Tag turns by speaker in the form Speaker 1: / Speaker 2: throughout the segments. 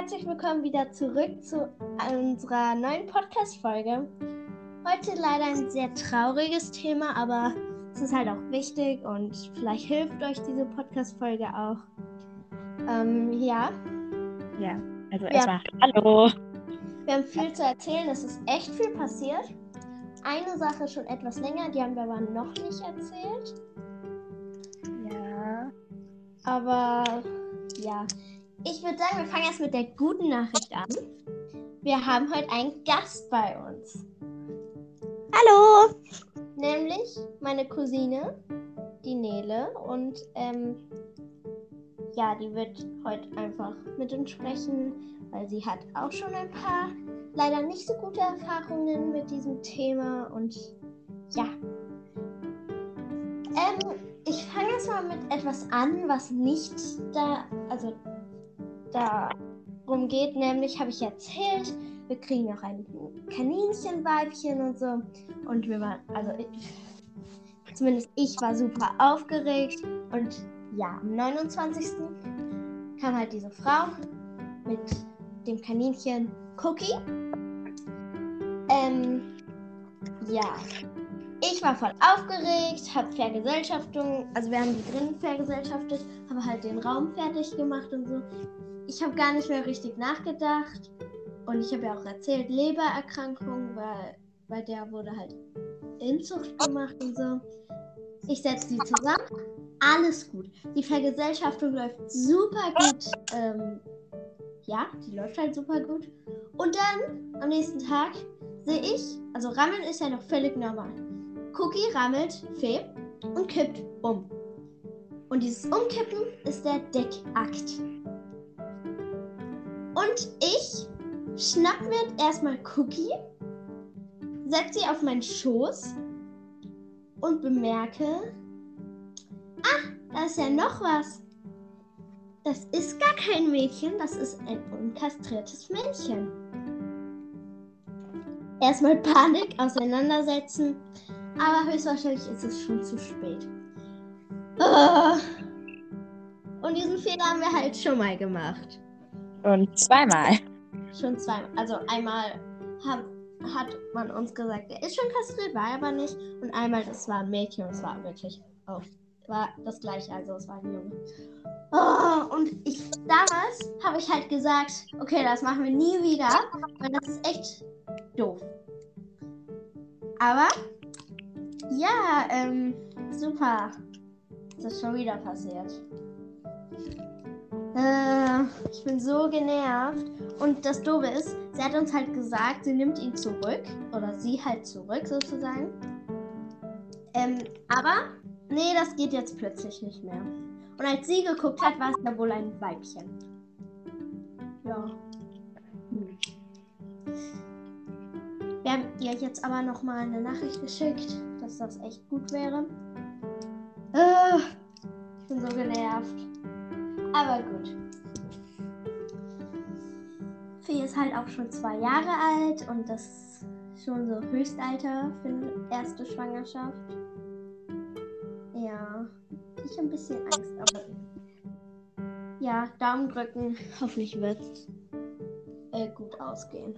Speaker 1: herzlich willkommen wieder zurück zu unserer neuen Podcast-Folge. Heute leider ein sehr trauriges Thema, aber es ist halt auch wichtig und vielleicht hilft euch diese Podcast-Folge auch. Ähm, ja.
Speaker 2: Ja, also erstmal Hallo.
Speaker 1: Wir haben viel zu erzählen, es ist echt viel passiert. Eine Sache schon etwas länger, die haben wir aber noch nicht erzählt.
Speaker 2: Ja.
Speaker 1: Aber ja, ich würde sagen, wir fangen erst mit der guten Nachricht an. Wir haben heute einen Gast bei uns.
Speaker 2: Hallo!
Speaker 1: Nämlich meine Cousine, die Nele. Und ähm, ja, die wird heute einfach mit uns sprechen, weil sie hat auch schon ein paar leider nicht so gute Erfahrungen mit diesem Thema. Und ja. Ähm, ich fange jetzt mal mit etwas an, was nicht da, also darum geht, nämlich habe ich erzählt, wir kriegen noch ein Kaninchenweibchen und so. Und wir waren, also ich, zumindest ich war super aufgeregt. Und ja, am 29. kam halt diese Frau mit dem Kaninchen Cookie. Ähm, ja. Ich war voll aufgeregt, habe Vergesellschaftung, also wir haben die drinnen vergesellschaftet, habe halt den Raum fertig gemacht und so ich habe gar nicht mehr richtig nachgedacht. Und ich habe ja auch erzählt, Lebererkrankung, weil bei der wurde halt Inzucht gemacht und so. Ich setze die zusammen. Alles gut. Die Vergesellschaftung läuft super gut. Ähm, ja, die läuft halt super gut. Und dann am nächsten Tag sehe ich, also Rammeln ist ja noch völlig normal. Cookie rammelt, Fee und kippt um. Und dieses Umkippen ist der Deckakt. Und ich schnapp mir erstmal Cookie, setze sie auf meinen Schoß und bemerke, ah, da ist ja noch was. Das ist gar kein Mädchen, das ist ein unkastriertes Männchen. Erstmal Panik, auseinandersetzen, aber höchstwahrscheinlich ist es schon zu spät. Oh. Und diesen Fehler haben wir halt schon mal gemacht.
Speaker 2: Und zweimal.
Speaker 1: Schon zweimal. Also einmal hab, hat man uns gesagt, er ist schon kastriert, war er aber nicht. Und einmal, das war ein Mädchen und es war wirklich auch war das gleiche, also es war ein Junge. Oh, und ich damals habe ich halt gesagt, okay, das machen wir nie wieder, weil das ist echt doof. Aber ja, ähm, super. Das ist schon wieder passiert. Äh, ich bin so genervt. Und das Doofe ist, sie hat uns halt gesagt, sie nimmt ihn zurück. Oder sie halt zurück sozusagen. Ähm, aber, nee, das geht jetzt plötzlich nicht mehr. Und als sie geguckt hat, war es ja wohl ein Weibchen. Ja. Hm. Wir haben ihr jetzt aber nochmal eine Nachricht geschickt, dass das echt gut wäre. Äh, ich bin so genervt. Aber gut. Fee ist halt auch schon zwei Jahre alt und das ist schon so Höchstalter für eine erste Schwangerschaft. Ja, ich habe ein bisschen Angst, aber ja, Daumen drücken. Hoffentlich wird es äh, gut ausgehen.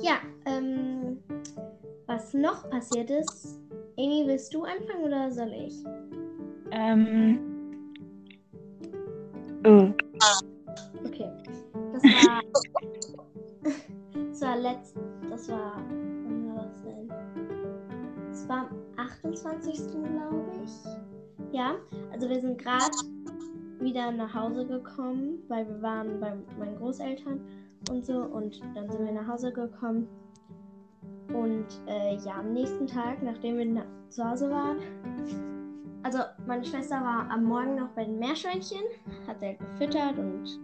Speaker 1: Ja, ähm, was noch passiert ist. Amy, willst du anfangen oder soll ich?
Speaker 2: Ähm. Oh.
Speaker 1: Okay. Das war. das war letzt. Das war. Wann war das denn? Das war am 28. glaube ich. Ja. Also wir sind gerade wieder nach Hause gekommen, weil wir waren bei meinen Großeltern und so. Und dann sind wir nach Hause gekommen. Und äh, ja, am nächsten Tag, nachdem wir zu Hause waren, also meine Schwester war am Morgen noch bei den Meerschweinchen, hat er gefüttert und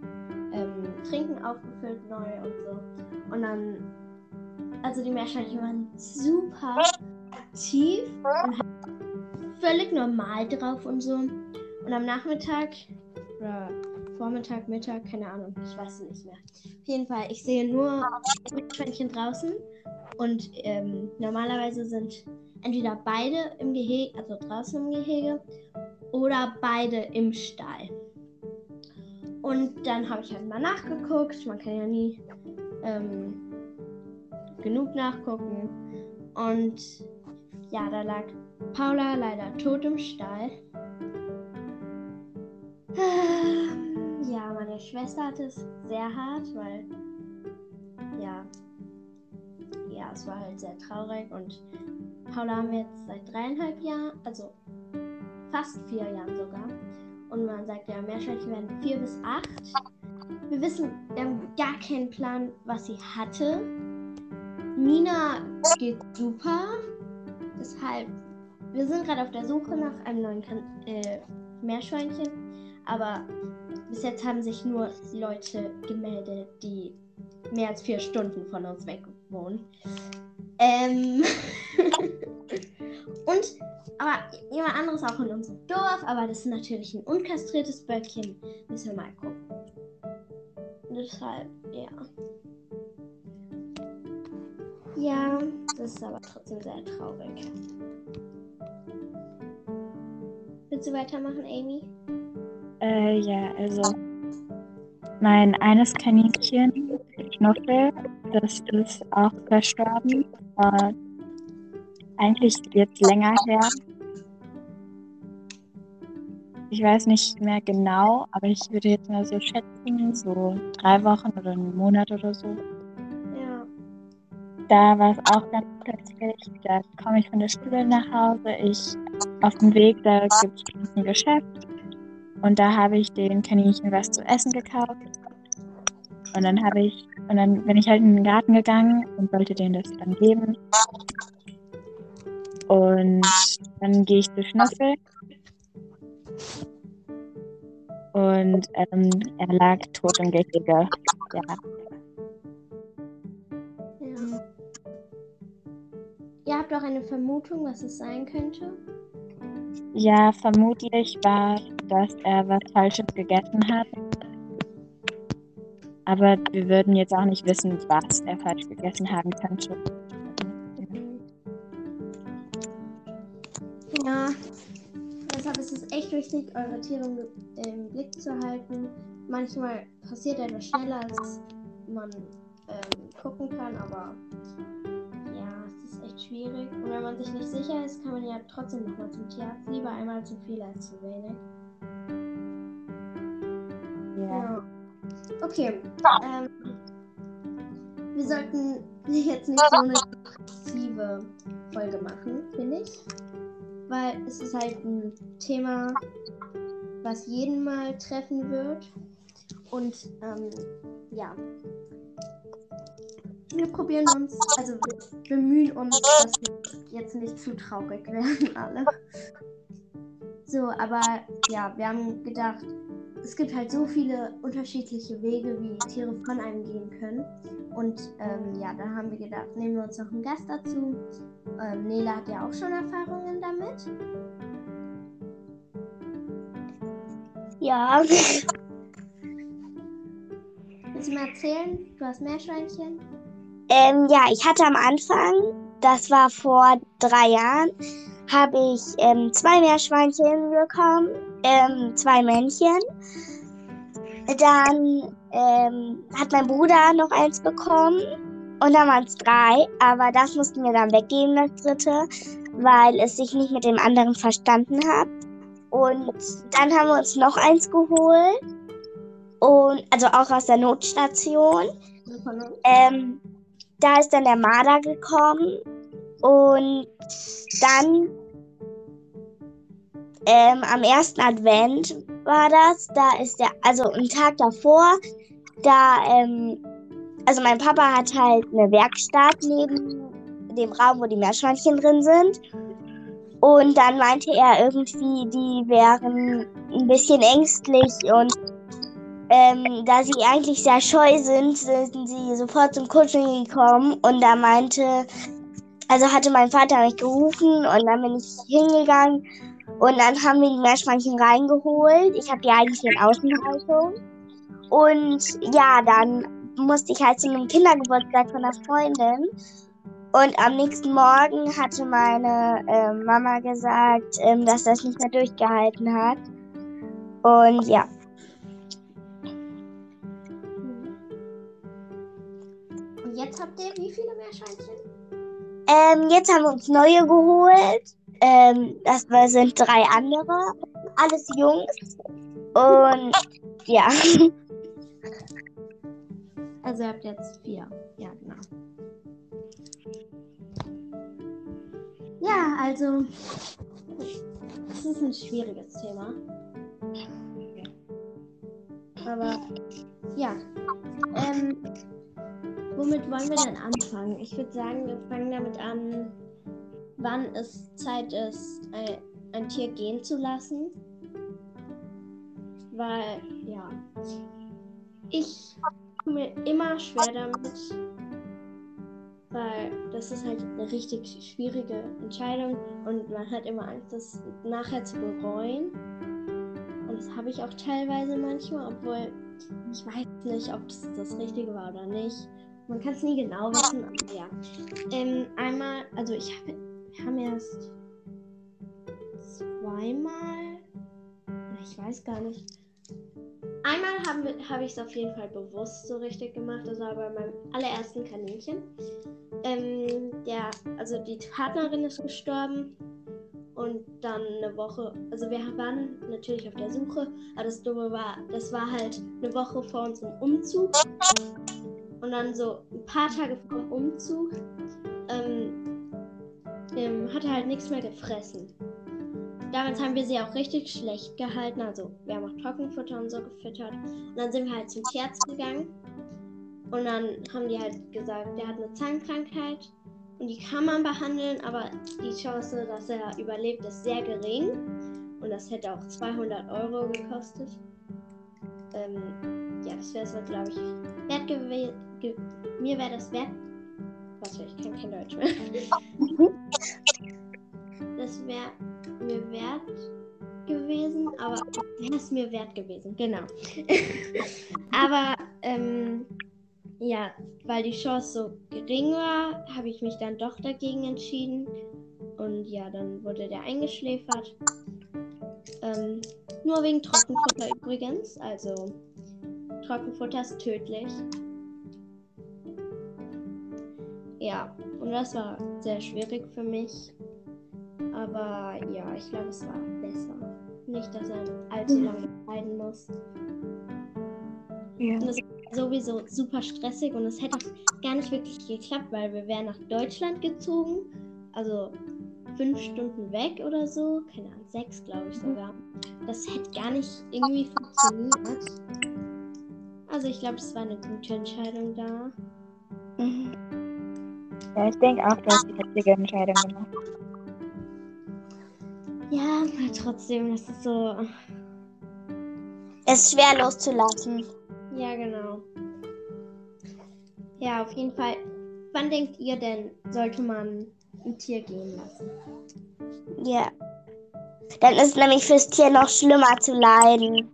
Speaker 1: ähm, Trinken aufgefüllt neu und so. Und dann, also die Meerschweinchen waren super aktiv und völlig normal drauf und so. Und am Nachmittag oder Vormittag, Mittag, keine Ahnung, ich weiß es nicht mehr. Auf jeden Fall, ich sehe nur Meerschweinchen draußen und ähm, normalerweise sind entweder beide im Gehege, also draußen im Gehege, oder beide im Stall. Und dann habe ich halt mal nachgeguckt. Man kann ja nie ähm, genug nachgucken. Und ja, da lag Paula leider tot im Stall. Ja, meine Schwester hatte es sehr hart, weil ja, ja, es war halt sehr traurig und Paula haben wir jetzt seit dreieinhalb Jahren, also fast vier Jahren sogar. Und man sagt ja, Meerschweinchen werden vier bis acht. Wir wissen, wir haben gar keinen Plan, was sie hatte. Nina geht super. Deshalb, wir sind gerade auf der Suche nach einem neuen kan äh, Meerschweinchen. Aber bis jetzt haben sich nur Leute gemeldet, die mehr als vier Stunden von uns weg wohnen. Ähm Und, aber jemand anderes auch in unserem Dorf, aber das ist natürlich ein unkastriertes Böckchen. Müssen wir mal gucken. Deshalb, ja. Ja, das ist aber trotzdem sehr traurig. Willst du weitermachen, Amy?
Speaker 2: Äh, ja, also mein eines Kaninchen, Knuffel, das ist auch verstorben. War eigentlich jetzt länger her. Ich weiß nicht mehr genau, aber ich würde jetzt mal so schätzen, so drei Wochen oder einen Monat oder so.
Speaker 1: Ja.
Speaker 2: Da war es auch ganz plötzlich. Da komme ich von der Schule nach Hause. Ich auf dem Weg, da gibt es ein Geschäft. Und da habe ich den Kaninchen was zu essen gekauft. Und dann habe ich, und dann bin ich halt in den Garten gegangen und wollte denen das dann geben. Und dann gehe ich zu Schnüffel. Und ähm, er lag tot im Gehege. Ja.
Speaker 1: ja. Ihr habt auch eine Vermutung, was es sein könnte?
Speaker 2: Ja, vermutlich war, dass er was Falsches gegessen hat. Aber wir würden jetzt auch nicht wissen, was er falsch gegessen haben könnte.
Speaker 1: Ja, deshalb ist es echt wichtig, eure Tiere im Blick zu halten. Manchmal passiert etwas schneller, als man ähm, gucken kann, aber ja, es ist echt schwierig. Und wenn man sich nicht sicher ist, kann man ja trotzdem nochmal zum Tierarzt. Lieber einmal zu viel als zu wenig.
Speaker 2: Ja.
Speaker 1: Ja. Okay. Ähm, wir sollten jetzt nicht so eine aggressive Folge machen, finde ich. Weil es ist halt ein Thema, was jeden mal treffen wird. Und ähm, ja. Wir probieren uns, also wir bemühen uns, dass wir jetzt nicht zu traurig werden alle. So, aber ja, wir haben gedacht, es gibt halt so viele unterschiedliche Wege, wie Tiere von einem gehen können. Und ähm, ja, da haben wir gedacht, nehmen wir uns noch einen Gast dazu. Ähm, Nela hat ja auch schon Erfahrungen damit.
Speaker 3: Ja,
Speaker 1: Willst du mal erzählen? Du hast Meerschweinchen?
Speaker 3: ähm, ja, ich hatte am Anfang, das war vor drei Jahren, habe ich ähm, zwei Meerschweinchen bekommen, ähm, zwei Männchen. Dann ähm, hat mein Bruder noch eins bekommen und dann waren es drei, aber das mussten wir dann weggeben, das dritte, weil es sich nicht mit dem anderen verstanden hat. Und dann haben wir uns noch eins geholt. Und also auch aus der Notstation. Ähm, da ist dann der Marder gekommen. Und dann ähm, am ersten Advent war das. Da ist der, also einen Tag davor, da, ähm, also mein Papa hat halt eine Werkstatt neben dem Raum, wo die Meerschweinchen drin sind. Und dann meinte er irgendwie, die wären ein bisschen ängstlich und ähm, da sie eigentlich sehr scheu sind, sind sie sofort zum Kuscheln gekommen und da meinte, also hatte mein Vater mich gerufen und dann bin ich hingegangen und dann haben wir die Meerschweinchen reingeholt. Ich habe die eigentlich in Außenhaltung. Und ja, dann musste ich halt zu einem Kindergeburtstag von einer Freundin. Und am nächsten Morgen hatte meine äh, Mama gesagt, ähm, dass das nicht mehr durchgehalten hat. Und ja.
Speaker 1: Und jetzt habt ihr wie viele Meerschweinchen?
Speaker 3: Ähm, jetzt haben wir uns neue geholt. Ähm, das sind drei andere. Alles Jungs. Und ja.
Speaker 1: Also ihr habt jetzt vier. Ja, genau. Ja, also es ist ein schwieriges Thema. Aber ja. Ähm, womit wollen wir denn anfangen? Ich würde sagen, wir fangen damit an, wann es Zeit ist, ein, ein Tier gehen zu lassen. Weil, ja. Ich tue mir immer schwer damit, weil das ist halt eine richtig schwierige Entscheidung und man hat immer Angst, das nachher zu bereuen. Und das habe ich auch teilweise manchmal, obwohl ich weiß nicht, ob das das Richtige war oder nicht. Man kann es nie genau wissen, aber ja. Ähm, einmal, also ich habe, wir haben erst zweimal, ich weiß gar nicht, Einmal habe hab ich es auf jeden Fall bewusst so richtig gemacht. Das war bei meinem allerersten Kaninchen. Ähm, der, also die Partnerin ist gestorben und dann eine Woche, also wir waren natürlich auf der Suche, aber das Dumme war, das war halt eine Woche vor unserem Umzug und dann so ein paar Tage vor dem Umzug ähm, hat er halt nichts mehr gefressen. Damals haben wir sie auch richtig schlecht gehalten. Also wir haben auch Trockenfutter und so gefüttert. Und dann sind wir halt zum Tierarzt gegangen. Und dann haben die halt gesagt, der hat eine Zahnkrankheit. Und die kann man behandeln, aber die Chance, dass er überlebt, ist sehr gering. Und das hätte auch 200 Euro gekostet. Ähm, ja, das wäre so, glaube ich, wert gewesen. Ge mir wäre das wert. Warte, ich kann kein Deutsch mehr. das wäre mir wert gewesen, aber wäre es mir wert gewesen, genau. aber ähm, ja, weil die Chance so gering war, habe ich mich dann doch dagegen entschieden. Und ja, dann wurde der eingeschläfert. Ähm, nur wegen Trockenfutter übrigens. Also Trockenfutter ist tödlich. Ja, und das war sehr schwierig für mich. Aber ja, ich glaube, es war besser. Nicht, dass er allzu lange leiden muss.
Speaker 2: Ja.
Speaker 1: Und es war sowieso super stressig und es hätte auch gar nicht wirklich geklappt, weil wir wären nach Deutschland gezogen. Also fünf Stunden weg oder so. Keine Ahnung, sechs glaube ich sogar. Das hätte gar nicht irgendwie funktioniert. Also ich glaube, es war eine gute Entscheidung da.
Speaker 3: Mhm.
Speaker 2: Ja, ich denke auch, du hast die richtige Entscheidung gemacht.
Speaker 1: Ja, aber trotzdem, das ist so.
Speaker 3: Es ist schwer loszulassen.
Speaker 1: Ja, genau. Ja, auf jeden Fall. Wann denkt ihr denn, sollte man ein Tier gehen lassen?
Speaker 3: Ja. Dann ist nämlich fürs Tier noch schlimmer zu leiden.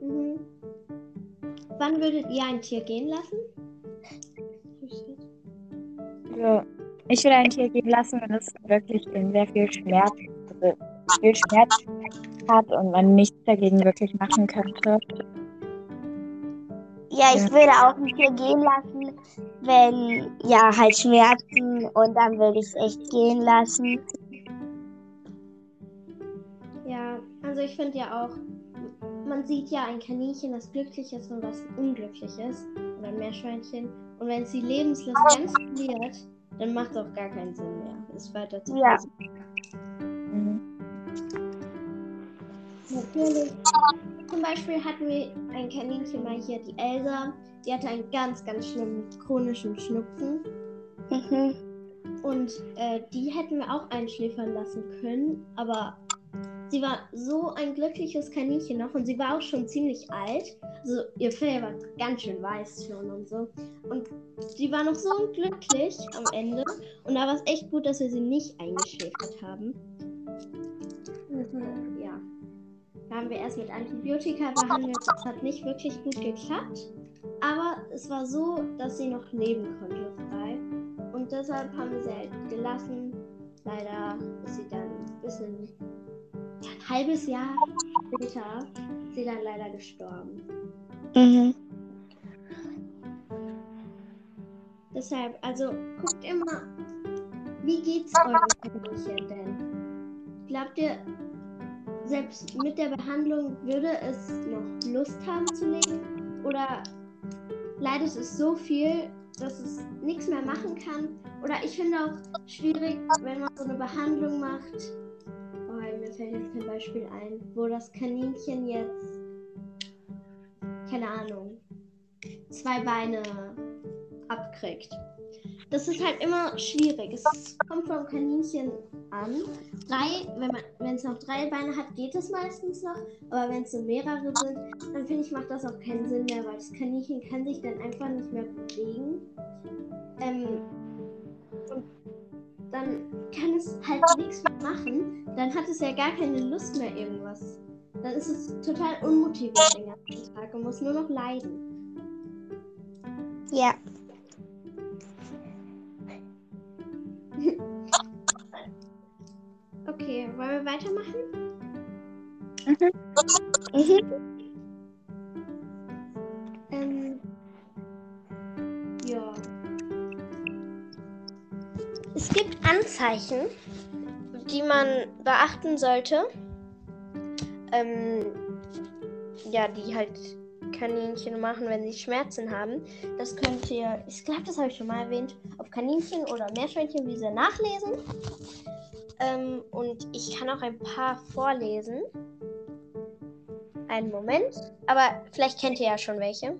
Speaker 1: Mhm. Wann würdet ihr ein Tier gehen lassen?
Speaker 2: Also, ich würde ein Tier gehen lassen, wenn es wirklich sehr viel Schmerz, also viel Schmerz hat und man nichts dagegen wirklich machen könnte.
Speaker 3: Ja, ich würde auch ein Tier gehen lassen, wenn, ja, halt Schmerzen und dann würde ich es echt gehen lassen.
Speaker 1: Ja, also ich finde ja auch, man sieht ja ein Kaninchen, das glücklich ist und was unglücklich ist. Oder ein Meerschweinchen. Und wenn es die Lebenslust ganz verliert, dann macht es auch gar keinen Sinn mehr, es weiter zu
Speaker 3: Ja.
Speaker 2: Mhm.
Speaker 1: Natürlich. Zum Beispiel hatten wir ein Kaninchen mal hier, die Elsa. Die hatte einen ganz, ganz schlimmen chronischen Schnupfen.
Speaker 3: Mhm.
Speaker 1: Und äh, die hätten wir auch einschläfern lassen können. Aber sie war so ein glückliches Kaninchen noch. Und sie war auch schon ziemlich alt. Also ihr Fell war ganz schön weiß schon und so. Und sie war noch so glücklich am Ende. Und da war es echt gut, dass wir sie nicht eingeschläfert haben. Mhm, ja. Da haben wir erst mit Antibiotika behandelt. Das hat nicht wirklich gut geklappt. Aber es war so, dass sie noch leben konnte frei. Und deshalb haben wir sie halt gelassen. Leider ist sie dann ein bisschen, ein halbes Jahr später, ist sie dann leider gestorben.
Speaker 3: Mhm.
Speaker 1: Deshalb, also guckt immer, wie geht's eurem Kaninchen denn? Glaubt ihr, selbst mit der Behandlung würde es noch Lust haben zu leben? Oder leidet es so viel, dass es nichts mehr machen kann? Oder ich finde auch schwierig, wenn man so eine Behandlung macht. Mir fällt jetzt kein Beispiel ein, wo das Kaninchen jetzt, keine Ahnung, zwei Beine abkriegt. Das ist halt immer schwierig. Es kommt vom Kaninchen an. Drei, wenn es noch drei Beine hat, geht es meistens noch. Aber wenn es so mehrere sind, dann finde ich, macht das auch keinen Sinn mehr, weil das Kaninchen kann sich dann einfach nicht mehr bewegen. Ähm, dann kann es halt nichts mehr machen. Dann hat es ja gar keine Lust mehr irgendwas. Dann ist es total unmotiviert den ganzen Tag und muss nur noch leiden.
Speaker 3: Ja.
Speaker 1: Okay, wollen wir weitermachen?
Speaker 3: Mhm.
Speaker 1: Ähm, Anzeichen, die man beachten sollte. Ähm, ja, die halt Kaninchen machen, wenn sie Schmerzen haben. Das könnt ihr, ich glaube, das habe ich schon mal erwähnt, auf Kaninchen oder Meerschweinchenwiese nachlesen. Ähm, und ich kann auch ein paar vorlesen. Einen Moment. Aber vielleicht kennt ihr ja schon welche.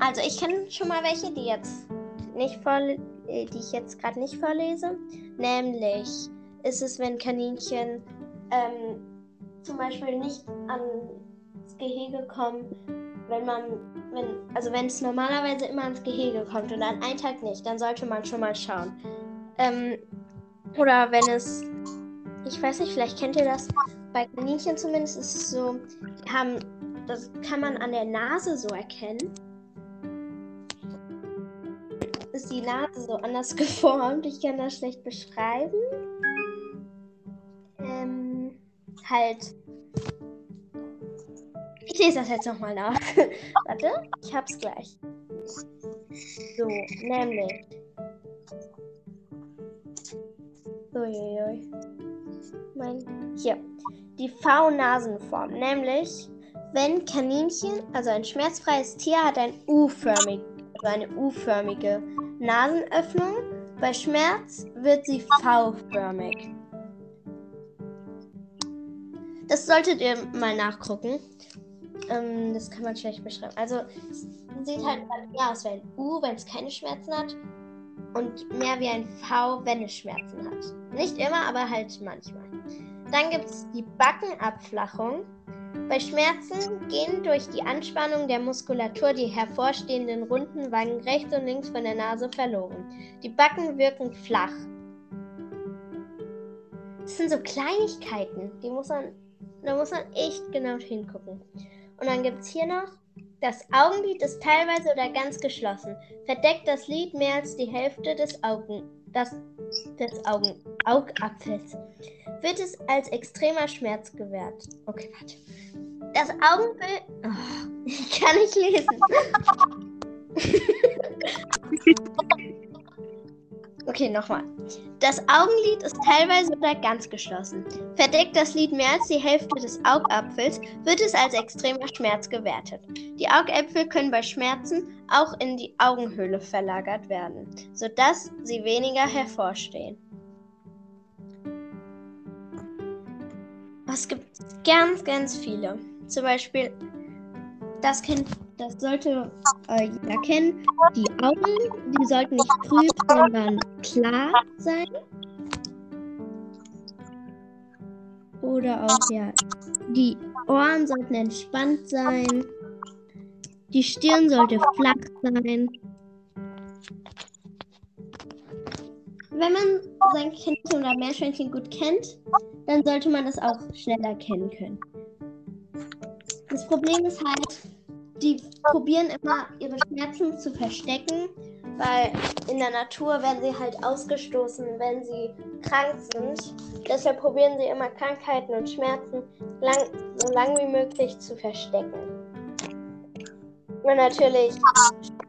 Speaker 1: Also ich kenne schon mal welche, die jetzt nicht vorle äh, die ich jetzt gerade nicht vorlese. Nämlich ist es, wenn Kaninchen ähm, zum Beispiel nicht ans Gehege kommen, wenn man, wenn, also wenn es normalerweise immer ans Gehege kommt und an einen Tag nicht, dann sollte man schon mal schauen. Ähm, oder wenn es, ich weiß nicht, vielleicht kennt ihr das, bei Kaninchen zumindest ist es so, die haben, das kann man an der Nase so erkennen. Ist die Nase so anders geformt? Ich kann das schlecht beschreiben ähm, halt. Ich lese das jetzt nochmal nach. Warte, ich hab's gleich. So, nämlich. Uiuiui. Mein. Hier. Die V-Nasenform. Nämlich, wenn Kaninchen, also ein schmerzfreies Tier, hat ein U-förmig, also eine U-förmige Nasenöffnung. Bei Schmerz wird sie V-förmig. Das solltet ihr mal nachgucken. Ähm, das kann man schlecht beschreiben. Also, es sieht halt mehr aus wie ein U, wenn es keine Schmerzen hat. Und mehr wie ein V, wenn es Schmerzen hat. Nicht immer, aber halt manchmal. Dann gibt es die Backenabflachung. Bei Schmerzen gehen durch die Anspannung der Muskulatur die hervorstehenden runden Wangen rechts und links von der Nase verloren. Die Backen wirken flach. Das sind so Kleinigkeiten, die muss man da muss man echt genau hingucken. Und dann gibt es hier noch, das Augenlid ist teilweise oder ganz geschlossen. Verdeckt das Lid mehr als die Hälfte des Augen, das, des Augen, Augapfels. Wird es als extremer Schmerz gewährt. Okay, warte. Das Augenbild. Oh, ich kann nicht lesen. Okay, nochmal. Das Augenlid ist teilweise oder ganz geschlossen. Verdeckt das Lid mehr als die Hälfte des Augapfels, wird es als extremer Schmerz gewertet. Die Augäpfel können bei Schmerzen auch in die Augenhöhle verlagert werden, sodass sie weniger hervorstehen. Es gibt ganz, ganz viele. Zum Beispiel, das kennt das sollte äh, jeder kennen. Die Augen, die sollten nicht trüb, sondern klar sein. Oder auch, ja, die Ohren sollten entspannt sein. Die Stirn sollte flach sein. Wenn man sein Kindchen oder Meerschweinchen gut kennt, dann sollte man das auch schnell erkennen können. Das Problem ist halt, die probieren immer ihre Schmerzen zu verstecken weil in der Natur werden sie halt ausgestoßen, wenn sie krank sind. Deshalb probieren sie immer Krankheiten und Schmerzen lang, so lang wie möglich zu verstecken. Und natürlich,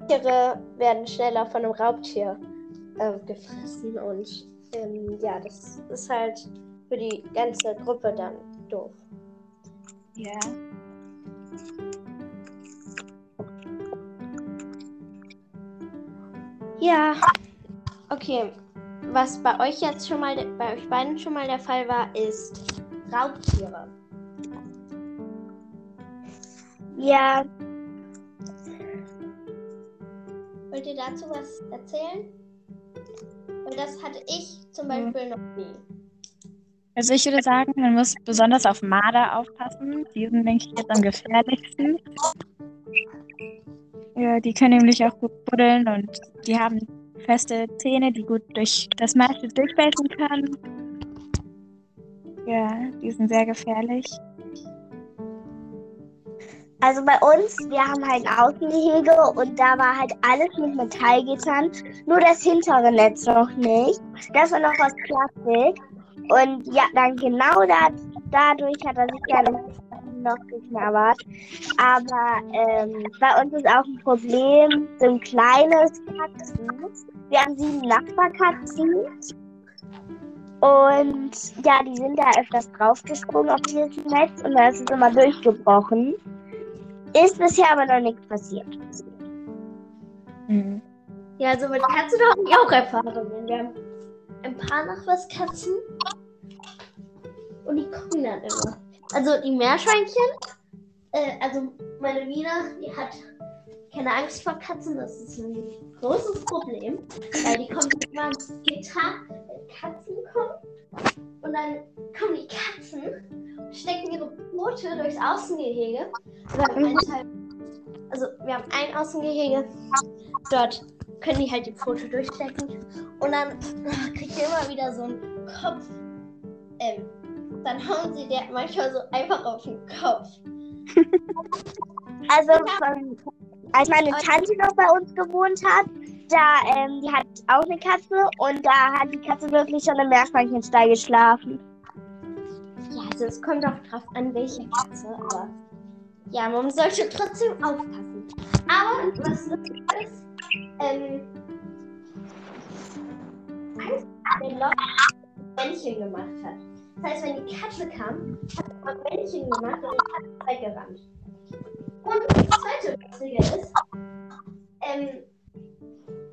Speaker 1: Tiere werden schneller von einem Raubtier äh, gefressen und ähm, ja, das ist halt für die ganze Gruppe dann doof.
Speaker 2: Ja.
Speaker 1: Ja, okay. Was bei euch jetzt schon mal, bei euch beiden schon mal der Fall war, ist Raubtiere.
Speaker 3: Ja,
Speaker 1: Wollt ihr dazu was erzählen? Weil das hatte ich zum Beispiel noch nie.
Speaker 2: Also ich würde sagen, man muss besonders auf Marder aufpassen. Die sind, denke ich, jetzt am gefährlichsten. Ja, die können nämlich auch gut buddeln und die haben feste Zähne, die gut durch das meiste durchbeißen können. Ja, die sind sehr gefährlich.
Speaker 3: also bei uns, wir haben halt ein Außengehege und da war halt alles mit Metallgittern, nur das hintere Netz noch nicht. Das war noch aus Plastik. Und ja, dann genau da, dadurch hat er sich ja noch geknabbert. Aber ähm, bei uns ist auch ein Problem, so ein kleines Katzen. Wir haben sieben Nachbarkatzen. Und ja, die sind da öfters draufgesprungen auf dieses Netz und da ist es immer durchgebrochen. Ist bisher aber noch nichts passiert.
Speaker 2: Mhm.
Speaker 1: Ja, also mit Katzen habe ich auch Erfahrungen. Wir haben ein paar Nachbarskatzen und die gucken dann immer. Also die Meerschweinchen, äh, also meine Wiener, die hat keine Angst vor Katzen, das ist ein großes Problem, weil die kommen immer ans Gitter, wenn Katzen kommen und dann kommen die Katzen und stecken ihre Pfote durchs Außengehege. Einen Teil, also wir haben ein Außengehege, dort können die halt die Pfote durchstecken und dann äh, kriegt ihr immer wieder so einen Kopf. Ähm, dann hauen sie der manchmal so einfach auf den Kopf.
Speaker 3: Also, von, als meine Tante noch bei uns gewohnt hat, da, ähm, die hat auch eine Katze und da hat die Katze wirklich schon im Meerschweinchenstall geschlafen.
Speaker 1: Ja, also es kommt auch drauf an, welche Katze, aber ja, man sollte trotzdem aufpassen. Aber was lustig ist, ähm, der Loch Männchen gemacht hat. Das heißt, wenn die Katze kam, hat ein Männchen gemacht und die Katze weggerannt. Und das zweite Lustige ist, ähm,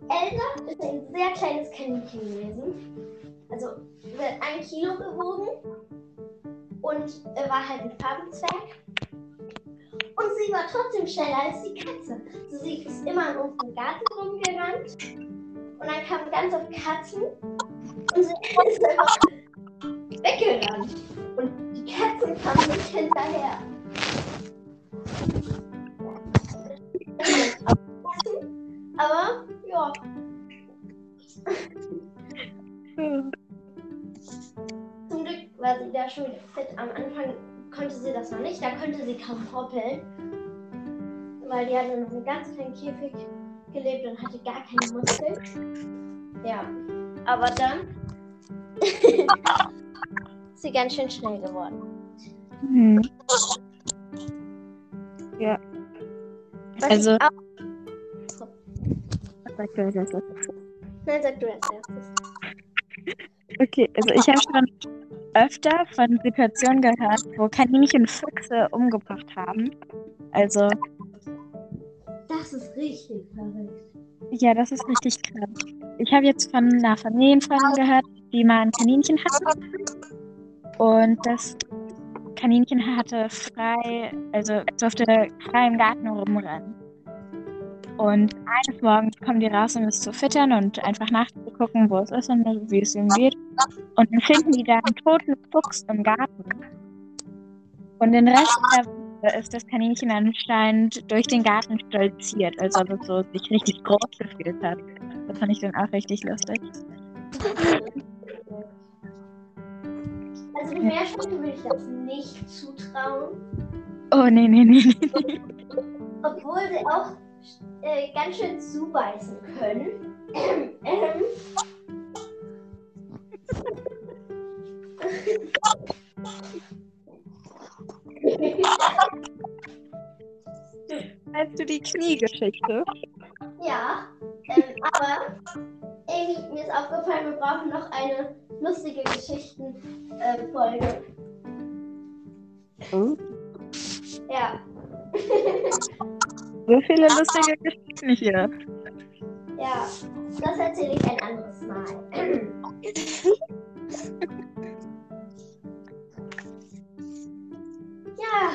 Speaker 1: Elsa ist ein sehr kleines Kaninchen gewesen. Also, sie hat ein Kilo gewogen und war halt ein Farbenzwerg. Und sie war trotzdem schneller als die Katze. Also sie ist immer in unserem Garten rumgerannt. Und dann kamen ganz oft Katzen. Und sie ist einfach weggerannt. Und die Katzen kamen nicht hinterher. Aber, ja. Zum Glück war sie da schon fit. Am Anfang konnte sie das noch nicht. Da konnte sie kaum hoppeln. Weil die hat in einem ganz kleinen Käfig gelebt und hatte gar keine Muskeln. Ja. Aber dann ist sie ganz schön schnell geworden.
Speaker 2: Mhm. Ja,
Speaker 1: Was
Speaker 2: Also-
Speaker 1: ich auch,
Speaker 2: sag du als erstes.
Speaker 1: nein, sag du als erstes.
Speaker 2: Okay, also ich habe schon öfter von Situationen gehört, wo Kaninchen Füchse umgebracht haben. Also,
Speaker 1: Das ist richtig verrückt.
Speaker 2: ja, das ist richtig krass. Ich habe jetzt von einer Familienfreundin gehört, die mal ein Kaninchen hatte. Und das Kaninchen hatte frei, also durfte frei im Garten rumrennen. Und eines Morgens kommen die raus, um es zu füttern und einfach nachzugucken, wo es ist und wie es ihm geht. Und dann finden die da einen toten Fuchs im Garten. Und den Rest der Woche ist das Kaninchen anscheinend durch den Garten stolziert, als ob es so sich richtig groß gefühlt hat. Das fand ich dann auch richtig lustig.
Speaker 1: Also dem Meerschweinchen würde ich das nicht zutrauen.
Speaker 2: Oh, nee, nee, nee, nee.
Speaker 1: Obwohl sie auch äh, ganz schön zubeißen können. ähm,
Speaker 2: Weißt du die Kniegeschichte?
Speaker 1: ja, ähm, aber irgendwie, mir ist aufgefallen, wir brauchen noch eine lustige Geschichten-Folge.
Speaker 2: Oh.
Speaker 1: ja.
Speaker 2: So viele lustige Geschichten hier.
Speaker 1: Ja, das erzähle ich ein anderes Mal. ja,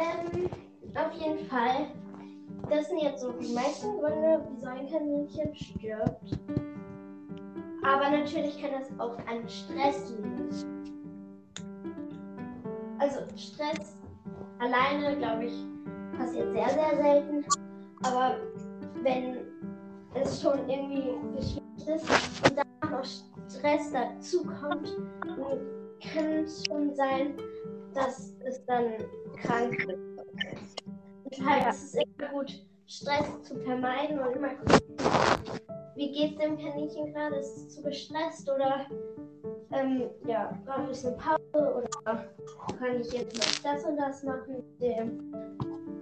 Speaker 1: ähm, auf jeden Fall. Das sind jetzt so die meisten Gründe, wieso ein Kaninchen stirbt. Aber natürlich kann das auch an Stress liegen. Also Stress alleine, glaube ich, passiert sehr, sehr selten. Aber wenn es schon irgendwie geschwächt ist und dann noch Stress dazu kommt, kann es schon sein, dass es dann krank wird. Deshalb ist es immer gut, Stress zu vermeiden und immer gucken, wie geht es dem Kaninchen gerade? Ist es zu gestresst oder ähm, ja, braucht es eine Pause oder kann ich jetzt noch das und das machen?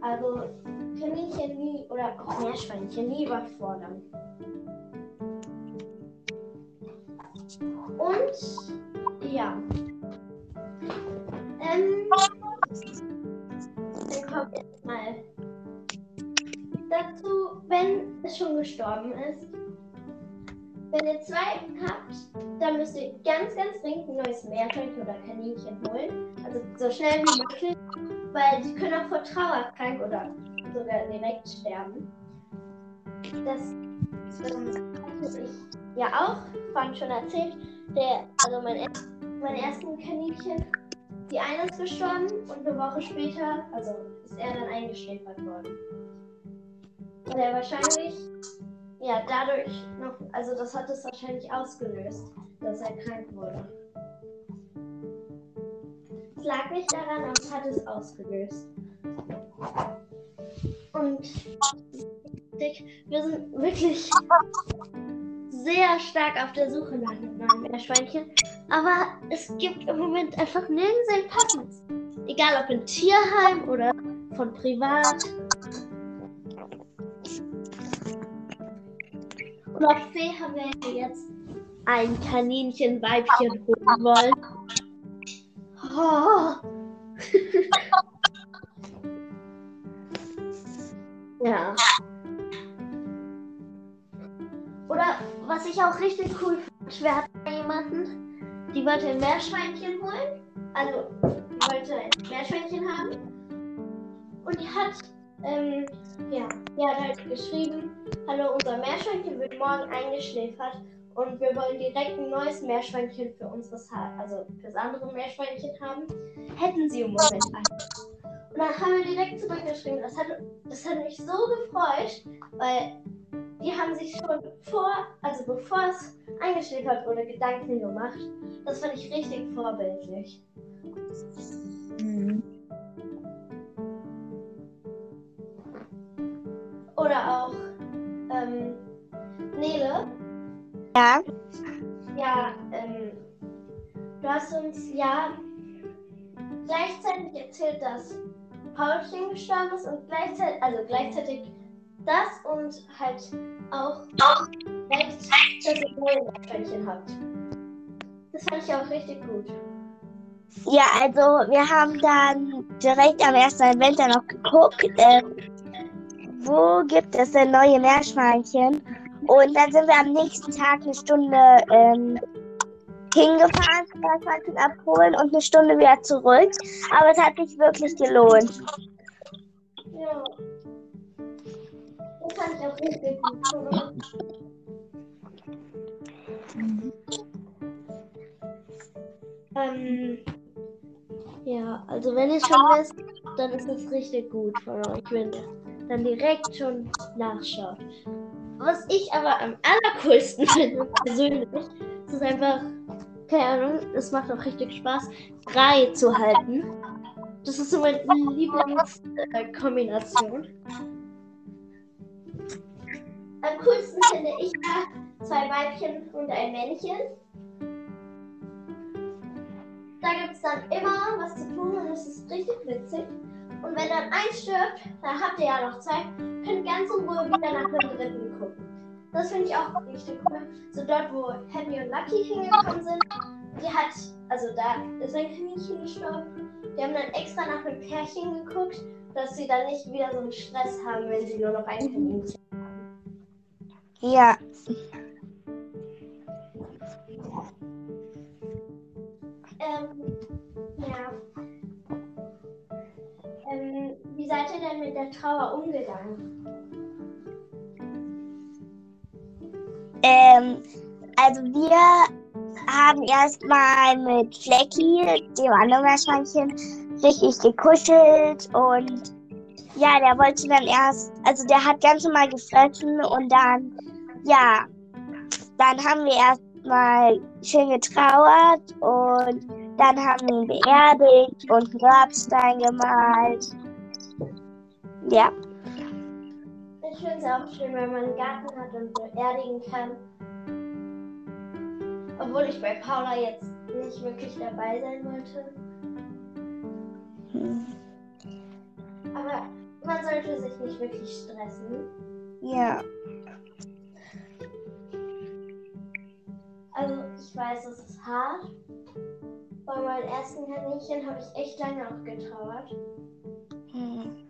Speaker 1: Also Kaninchen nie oder auch Meerschweinchen nie überfordern. Und ja. Ähm, dann kommt jetzt mal dazu, wenn es schon gestorben ist. Wenn ihr zwei habt, dann müsst ihr ganz, ganz dringend ein neues Meerschweinchen oder Kaninchen holen. Also so schnell wie möglich, weil sie können auch vor Trauer krank oder sogar direkt sterben. Das ähm, hatte ich ja auch vorhin schon erzählt. Der, also mein, er- ersten Kaninchen, die eine ist gestorben und eine Woche später, also ist er dann eingeschläfert worden. Und er wahrscheinlich, ja, dadurch noch, also das hat es wahrscheinlich ausgelöst, dass er krank wurde. Es lag nicht daran, aber es hat es ausgelöst. Und Dick, wir sind wirklich sehr stark auf der Suche nach einem neuen Meerschweinchen. Aber es gibt im Moment einfach nirgends ein passendes. Egal ob in Tierheim oder von privat. Auf See haben wir jetzt ein Kaninchen-Weibchen holen wollen. Oh. ja. Oder was ich auch richtig cool fand, wir hatten jemanden, die wollte ein Meerschweinchen holen. Also, die wollte ein Meerschweinchen haben. Und die hat, ähm, ja, die hat halt geschrieben, hallo, unser Meerschweinchen wird morgen eingeschläfert und wir wollen direkt ein neues Meerschweinchen für unseres ha also fürs andere Meerschweinchen haben. Hätten sie im Moment eins. Und dann haben wir direkt zurückgeschrieben. Das hat, das hat mich so gefreut, weil die haben sich schon vor, also bevor es eingeschläfert wurde, Gedanken gemacht. Das fand ich richtig vorbildlich.
Speaker 2: Mhm.
Speaker 1: Oder auch ähm, Nele.
Speaker 3: Ja.
Speaker 1: Ja, ähm, du hast uns ja gleichzeitig erzählt, dass Paulchen gestorben ist und gleichzeitig, also gleichzeitig das und halt auch dass ihr neue Meerschweinchen habt. Das fand ich auch richtig gut.
Speaker 3: Ja, also wir haben dann direkt am ersten Advent dann noch geguckt, ähm, wo gibt es denn neue Meerschweinchen? Und dann sind wir am nächsten Tag eine Stunde ähm, hingefahren, Meerschweinchen abholen und eine Stunde wieder zurück. Aber es hat sich wirklich gelohnt.
Speaker 1: Ja. Das fand ich auch richtig gut. Ähm, ja, also wenn ihr schon wisst, dann ist das richtig gut von euch, wenn ihr dann direkt schon nachschaut. Was ich aber am allercoolsten finde, persönlich, ist einfach, keine Ahnung, es macht auch richtig Spaß, drei zu halten. Das ist so meine Lieblingskombination. Am coolsten finde ich ja zwei Weibchen und ein Männchen. Da gibt es dann immer was zu tun und es ist richtig witzig. Und wenn dann eins stirbt, dann habt ihr ja noch Zeit, könnt ganz in Ruhe wieder nach dem dritten gucken. Das finde ich auch richtig cool. So dort, wo Happy und Lucky hingekommen sind, die hat, also da ist ein Kaninchen gestorben. Die haben dann extra nach einem Pärchen geguckt, dass sie dann nicht wieder so einen Stress haben, wenn sie nur noch ein Kaninchen haben.
Speaker 3: Ja.
Speaker 1: Der Trauer umgegangen?
Speaker 3: Ähm, also wir haben erstmal mit Flecki, dem anderen Meerschweinchen, richtig gekuschelt und ja, der wollte dann erst, also der hat ganz normal gefressen und dann, ja, dann haben wir erstmal schön getrauert und dann haben wir ihn beerdigt und einen Grabstein gemalt. Ja.
Speaker 1: Ich finde es auch schön, wenn man einen Garten hat und beerdigen kann. Obwohl ich bei Paula jetzt nicht wirklich dabei sein wollte.
Speaker 3: Hm.
Speaker 1: Aber man sollte sich nicht wirklich stressen.
Speaker 3: Ja.
Speaker 1: Also ich weiß, es ist hart. Bei meinem ersten Kaninchen habe ich echt lange auch getrauert.
Speaker 3: Hm.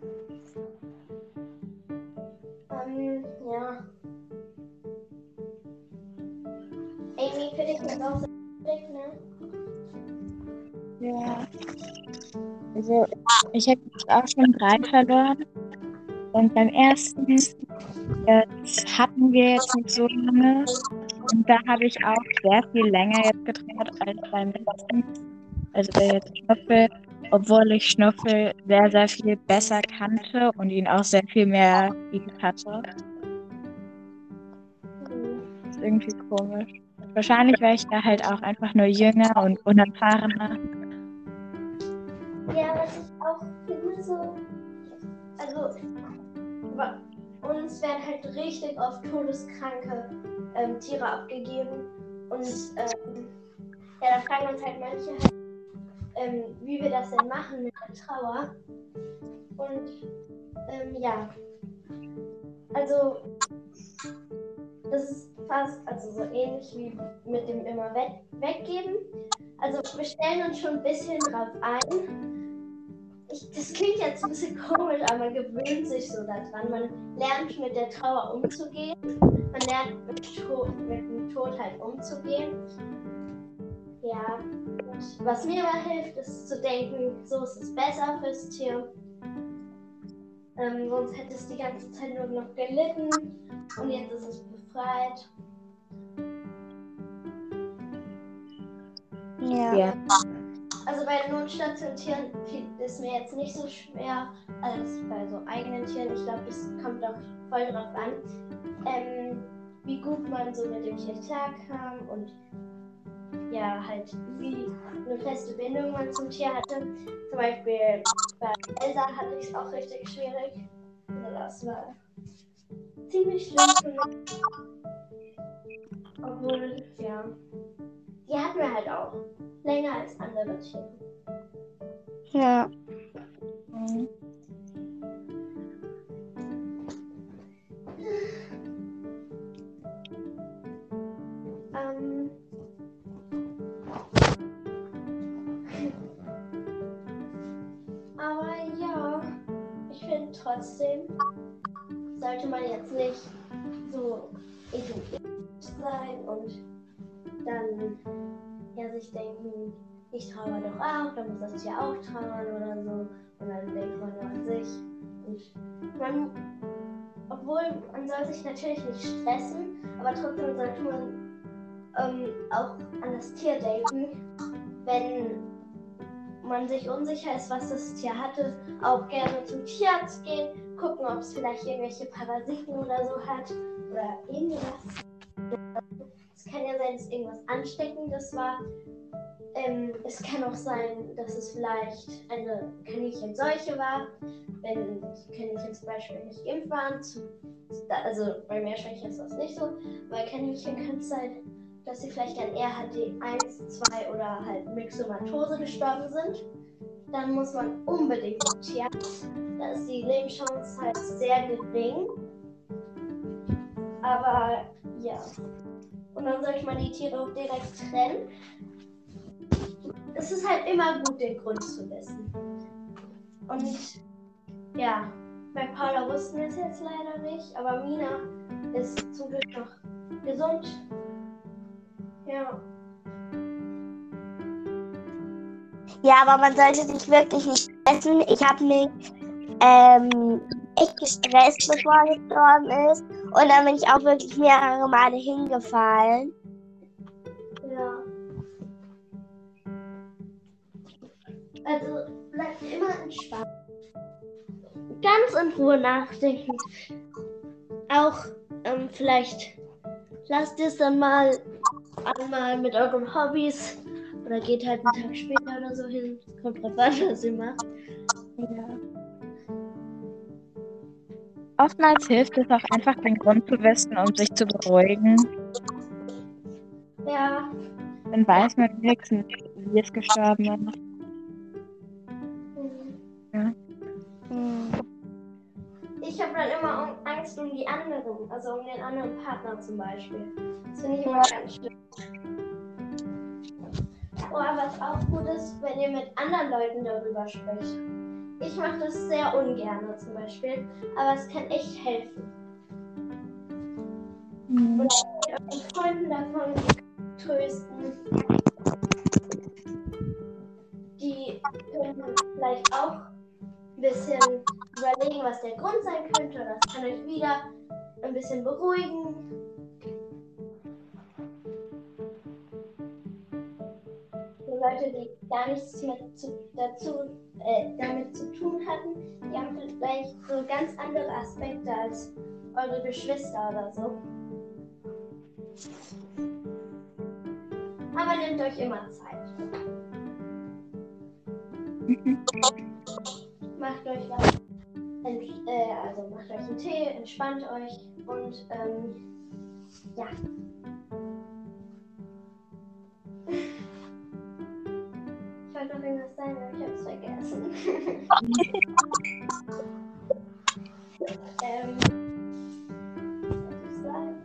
Speaker 1: Ähm, ja. Amy, dich ist auch sehr schwierig, ne?
Speaker 2: Ja. Also, ich habe auch schon drei verloren. Und beim ersten, das hatten wir jetzt nicht so lange. Und da habe ich auch sehr viel länger jetzt getraut als beim letzten. Also der jetzt Schnuffel, obwohl ich Schnuffel sehr, sehr viel besser kannte und ihn auch sehr viel mehr lieb hatte. Das ist irgendwie komisch. Wahrscheinlich war ich da halt auch einfach nur jünger und unerfahrener.
Speaker 1: Ja, was ich auch finde, so. Also, uns werden halt richtig oft todeskranke ähm, Tiere abgegeben. Und ähm, ja, da fragen uns halt manche halt, ähm, wie wir das denn machen mit der Trauer. Und ähm, ja, also, das ist fast also so ähnlich wie mit dem immer weg weggeben. Also, wir stellen uns schon ein bisschen drauf ein. Ich, das klingt jetzt ein bisschen komisch, aber man gewöhnt sich so daran. Man lernt mit der Trauer umzugehen. Man lernt mit, Tod, mit dem Tod halt umzugehen. Ja, und was mir immer hilft, ist zu denken, so ist es besser fürs Tier. Ähm, sonst hätte es die ganze Zeit nur noch gelitten und jetzt ist es befreit.
Speaker 3: Ja.
Speaker 2: Ja.
Speaker 1: Also bei Notstationtieren es mir jetzt nicht so schwer als bei so eigenen Tieren. Ich glaube, das kommt auch voll drauf an, ähm, wie gut man so mit dem Tier klarkam und ja, halt wie eine feste Bindung man zum Tier hatte. Zum Beispiel bei Elsa hatte ich es auch richtig schwierig. Also das war ziemlich schlimm für mich. Obwohl, ja, die hatten wir halt auch länger als andere Tiere.
Speaker 3: Ja.
Speaker 2: Mhm.
Speaker 1: Trotzdem, sollte man jetzt nicht so egoistisch sein und dann ja sich denken, ich trauere doch auch, dann muss das Tier auch trauern oder so. Und dann denkt man nur an sich. Und man, obwohl man soll sich natürlich nicht stressen, aber trotzdem sollte man ähm, auch an das Tier denken, wenn man sich unsicher ist, was das Tier hatte, auch gerne zum Tierarzt gehen, gucken, ob es vielleicht irgendwelche Parasiten oder so hat oder irgendwas. Es kann ja sein, dass irgendwas Ansteckendes war. ähm, es kann auch sein, dass es vielleicht eine Kaninchensseuche war, wenn Kaninchen zum Beispiel nicht geimpft waren. Also bei Meerschweinchen ist das nicht so. Bei Kaninchen kann es sein, dass sie vielleicht an RHD 1, 2 oder halt Myxomatose gestorben sind. Dann muss man unbedingt zum Tierarzt. Da ist die Lebenschance halt sehr gering. Aber ja. Und dann sollte man die Tiere auch direkt trennen. Es ist halt immer gut, den Grund zu wissen. Und ja, bei Paula wussten wir es jetzt leider nicht, aber Mina ist zum Glück noch gesund. Ja.
Speaker 3: Ja, aber man sollte sich wirklich nicht stressen. Ich habe mich ähm, echt gestresst, bevor er gestorben ist. Und dann bin ich auch wirklich mehrere Male hingefallen.
Speaker 1: Ja. Also bleibt immer entspannt. Ganz in Ruhe nachdenken. Auch ähm, vielleicht lasst es dann mal einmal mit euren Hobbys oder geht halt einen Tag später oder so hin. Kommt drauf an, was ihr macht.
Speaker 2: Ja. Oftmals hilft es auch einfach, den Grund zu wissen, um sich zu beruhigen.
Speaker 1: Ja,
Speaker 2: Dann weiß man wenigstens, wie es gestorben ist.
Speaker 1: Ich habe dann immer um- Angst um die anderen, also um den anderen Partner zum Beispiel. Das finde ich immer ganz schlimm. Oh, aber was auch gut ist, wenn ihr mit anderen Leuten darüber spricht. Ich mache das sehr ungern zum Beispiel, aber es kann echt helfen.
Speaker 2: Mhm.
Speaker 1: Und euren Freunden davon trösten. Die können vielleicht auch ein bisschen überlegen, was der Grund sein könnte. Das kann euch wieder ein bisschen beruhigen. Die Leute, die gar nichts mit zu, dazu, äh, damit zu tun hatten, die haben vielleicht so ganz andere Aspekte als eure Geschwister oder so. Aber nehmt euch immer Zeit. Macht euch was. Ent, äh, also macht euch einen Tee, entspannt euch und ähm, ja. Ich wollte noch irgendwas sagen, aber ich habe es vergessen. ähm, was soll ich sagen?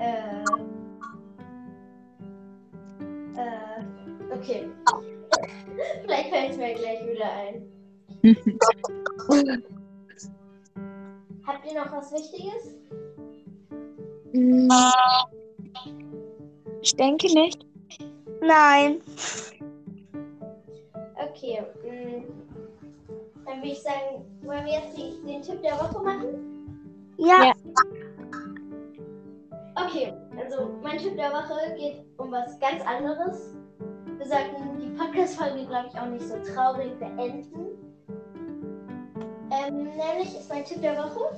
Speaker 1: Äh, äh, okay. Vielleicht fällt es mir gleich wieder ein. Habt ihr noch was Wichtiges?
Speaker 2: Ich denke nicht.
Speaker 3: Nein.
Speaker 1: Okay. mm, Dann würde ich sagen, wollen wir jetzt den Tipp der Woche machen?
Speaker 3: Ja.
Speaker 2: Ja.
Speaker 1: Okay, also mein Tipp der Woche geht um was ganz anderes. Wir sollten Podcast-Folge, glaube ich, auch nicht so traurig beenden. Ähm, nämlich ist mein Tipp der Woche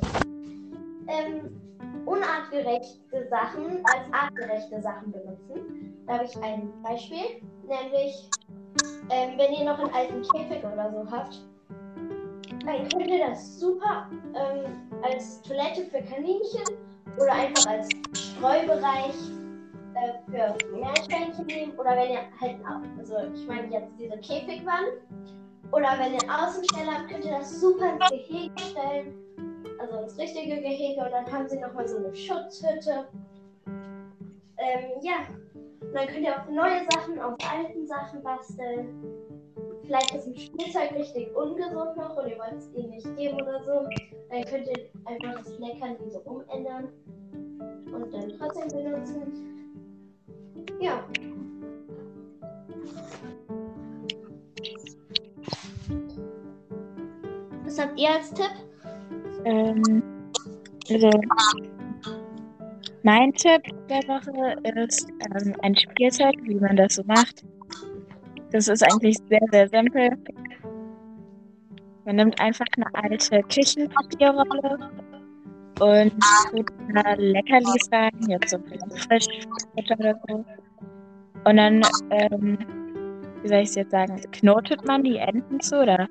Speaker 1: ähm, unartgerechte Sachen als artgerechte Sachen benutzen. Da habe ich ein Beispiel, nämlich ähm, wenn ihr noch einen alten Käfig oder so habt, dann könnt ihr das super ähm, als Toilette für Kaninchen oder einfach als Streubereich äh, für Meerschweinchen nehmen oder wenn ihr halt auch, also ich meine jetzt diese Käfigwand oder wenn ihr einen Außensteller habt, könnt ihr das super ins Gehege stellen, also ins richtige Gehege und dann haben sie nochmal so eine Schutzhütte. Ähm, ja, und dann könnt ihr auch neue Sachen aus alten Sachen basteln. Vielleicht ist ein Spielzeug richtig ungesund noch und ihr wollt es ihnen nicht geben oder so. Dann könnt ihr einfach das Leckerli so umändern ihr als Tipp?
Speaker 2: Ähm, also, mein Tipp der Woche ist ähm, ein Spielzeug, wie man das so macht. Das ist eigentlich sehr, sehr simpel. Man nimmt einfach eine alte Küchenpapierrolle und tut da Leckerlis rein, jetzt so Frischfutter oder so. Und dann, ähm, wie soll ich es jetzt sagen, knotet man die Enten zu oder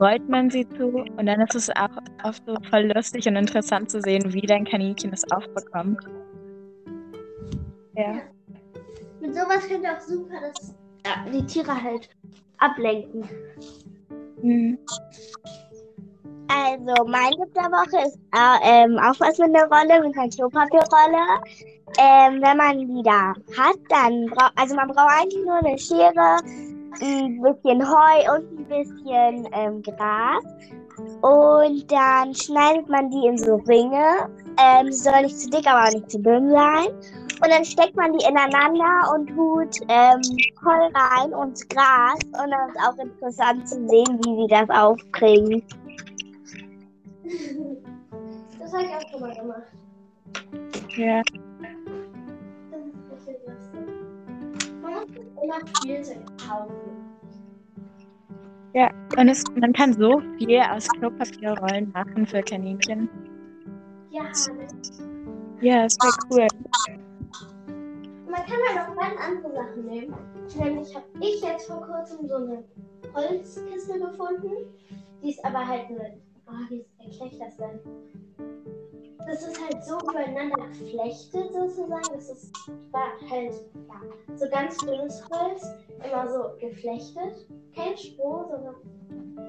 Speaker 2: rollt man sie zu und dann ist es auch oft so voll lustig und interessant zu sehen, wie dein Kaninchen es aufbekommt. Ja.
Speaker 1: Mit sowas könnt ihr auch super das, ja, die Tiere halt ablenken.
Speaker 2: Hm.
Speaker 3: Also, mein Tipp der Woche ist äh, ähm, auch was mit einer Rolle, mit einer Klopapierrolle. Ähm, wenn man die da hat, dann braucht, also man braucht eigentlich nur eine Schere, ein bisschen Heu und ein bisschen ähm, Gras. Und dann schneidet man die in so Ringe. Ähm, soll nicht zu dick, aber auch nicht zu dünn sein. Und dann steckt man die ineinander und tut ähm, Heu rein und Gras. Und dann ist auch interessant zu sehen, wie sie das aufkriegen.
Speaker 1: Das habe ich auch schon mal gemacht.
Speaker 2: Ja.
Speaker 1: Das ist richtig lustig. Immer Spielzeug kaufen.
Speaker 2: Ja, und es, man kann so viel aus Klopapierrollen machen für Kaninchen.
Speaker 1: Ja?
Speaker 2: Ja, ist voll cool.
Speaker 1: Man kann halt auch ganz andere Sachen nehmen. Nämlich habe ich jetzt vor kurzem so eine Holzkiste gefunden. Die ist aber halt eine. Oh, wie erkläre ich das denn? Das ist halt so übereinander geflechtet sozusagen. Das ist war halt ja, so ganz dünnes Holz, immer so geflechtet. Kein Stroh, sondern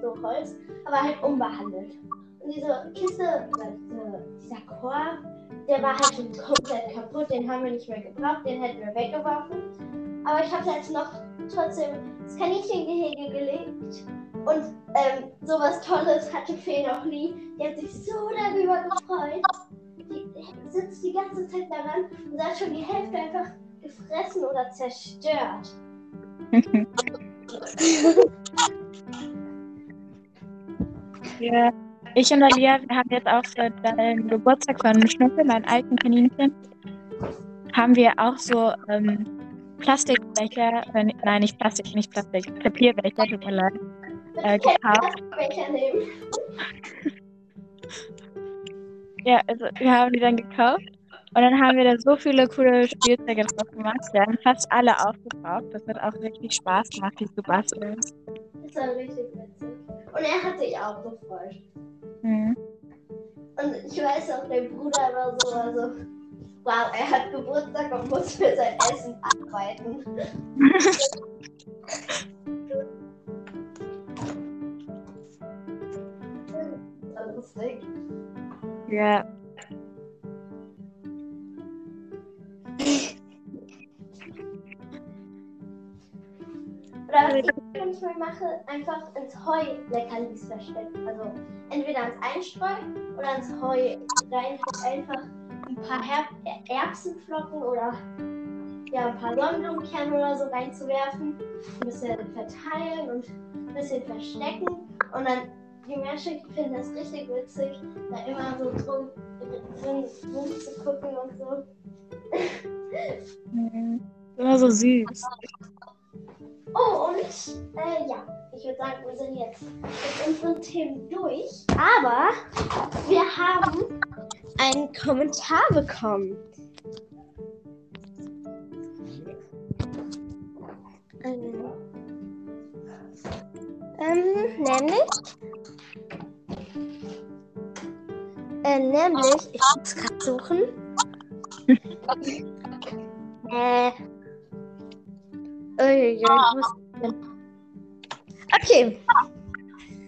Speaker 1: so Holz, aber halt unbehandelt. Und diese Kiste, diese, dieser Korb, der war halt schon komplett kaputt. Den haben wir nicht mehr gebraucht, den hätten wir weggeworfen. Aber ich habe jetzt noch trotzdem ins Kaninchengehege gelegt. Und ähm, sowas Tolles hatte Fee noch nie. Die hat sich so darüber gefreut. Die sitzt die ganze Zeit daran und hat schon die Hälfte einfach gefressen oder zerstört.
Speaker 2: ja. Ich und Alia, haben jetzt auch für den Geburtstag von Schnuckel, meinem alten Kaninchen, haben wir auch so ähm, Plastikbecher, äh, nein, nicht Plastik, nicht Plastik, Papierbecher, tut mir leid, äh,
Speaker 1: nehmen.
Speaker 2: Ja, also wir haben die dann gekauft und dann haben wir da so viele coole Spielzeuge drauf gemacht. Wir haben fast alle aufgebraucht. Das hat auch richtig Spaß gemacht, die zu basteln.
Speaker 1: Das war richtig witzig. Und er hat sich auch gefreut.
Speaker 2: Mhm.
Speaker 1: Und ich weiß auch, der Bruder war so, also, wow, er hat Geburtstag und muss für sein Essen arbeiten. Lustig.
Speaker 2: Ja,
Speaker 1: Oder was ich manchmal mache, einfach ins Heu Leckerlis verstecken. Also entweder ins Einstreu oder ins Heu rein einfach ein paar Herb Erbsenflocken oder ja, ein paar Sonnenblumenkerne oder so reinzuwerfen, ein bisschen verteilen und ein bisschen verstecken und dann die Meerschweinchen finden das richtig witzig, da immer so drum, drin rumzugucken und so.
Speaker 2: mhm. immer so süß.
Speaker 1: Oh, und äh, ja, ich würde sagen, wir sind jetzt mit unseren Themen durch. Aber wir haben einen Kommentar bekommen. Ähm, ähm, nämlich. Äh, nämlich, ich muss gerade suchen. äh. Uiuiui, ich muss. Okay.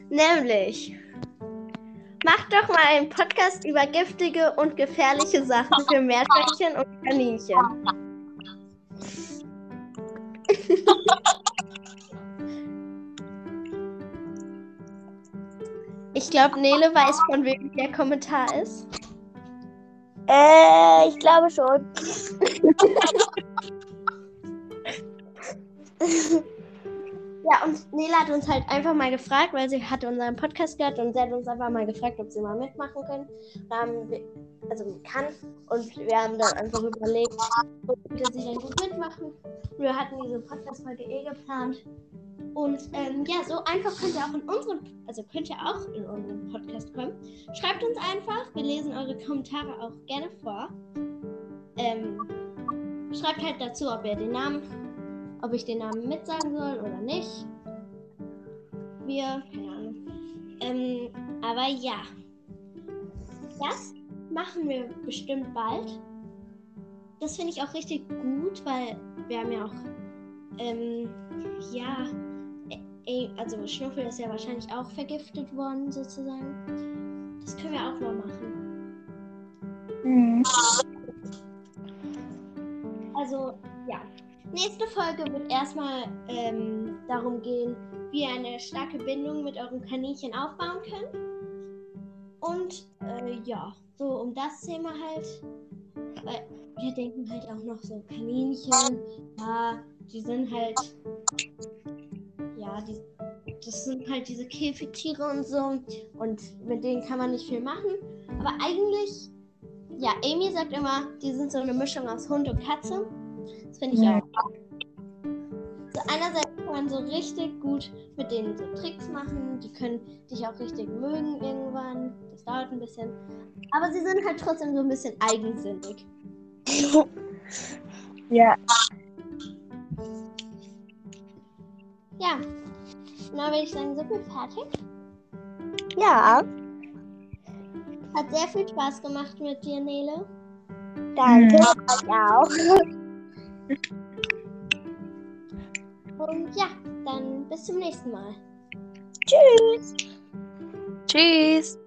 Speaker 1: Nämlich. Macht doch mal einen Podcast über giftige und gefährliche Sachen für Meerschweinchen und Kaninchen. Glaube, Nele weiß, von wem der Kommentar ist.
Speaker 3: Äh, ich glaube schon.
Speaker 1: Ja, und Nele hat uns halt einfach mal gefragt, weil sie hatte unseren Podcast gehört und sie hat uns einfach mal gefragt, ob sie mal mitmachen können. Wir, also kann. Und wir haben dann einfach überlegt, könnte sie denn gut mitmachen. Wir hatten diese Podcast-Folge eh geplant. Und ähm, ja, so einfach könnt ihr auch in unseren, also könnt ihr auch in unseren Podcast kommen. Schreibt uns einfach, wir lesen eure Kommentare auch gerne vor. Ähm, schreibt halt dazu, ob ihr den Namen, ob ich den Namen mitsagen soll oder nicht. Wir, keine Ahnung. Ähm, aber ja. Das machen wir bestimmt bald. Das finde ich auch richtig gut, weil wir haben ja auch, ähm, ja, also Schnuffel ist ja wahrscheinlich auch vergiftet worden, sozusagen. Das können wir auch mal machen.
Speaker 2: Mhm.
Speaker 1: Also, ja. Nächste Folge wird erstmal ähm, darum gehen, wie ihr eine starke Bindung mit eurem Kaninchen aufbauen könnt. Und äh, ja, so um das Thema halt. Weil wir denken halt auch noch so Kaninchen. Ja, die sind halt. Ja, die, das sind halt diese Käfigtiere und so. Und mit denen kann man nicht viel machen. Aber eigentlich. Ja, Amy sagt immer, die sind so eine Mischung aus Hund und Katze. Das finde ich
Speaker 2: Ja.
Speaker 1: auch. So einerseits kann man so richtig gut mit denen so Tricks machen. Die können dich auch richtig mögen irgendwann. Das dauert ein bisschen. Aber sie sind halt trotzdem so ein bisschen eigensinnig.
Speaker 2: Ja,
Speaker 1: Ja. Na, würde ich sagen, sind wir fertig.
Speaker 3: Ja,
Speaker 1: Hat sehr viel Spaß gemacht mit dir, Nele.
Speaker 3: danke. Euch auch.
Speaker 1: Und ja, dann bis zum nächsten Mal.
Speaker 3: Tschüss.
Speaker 2: tschüss.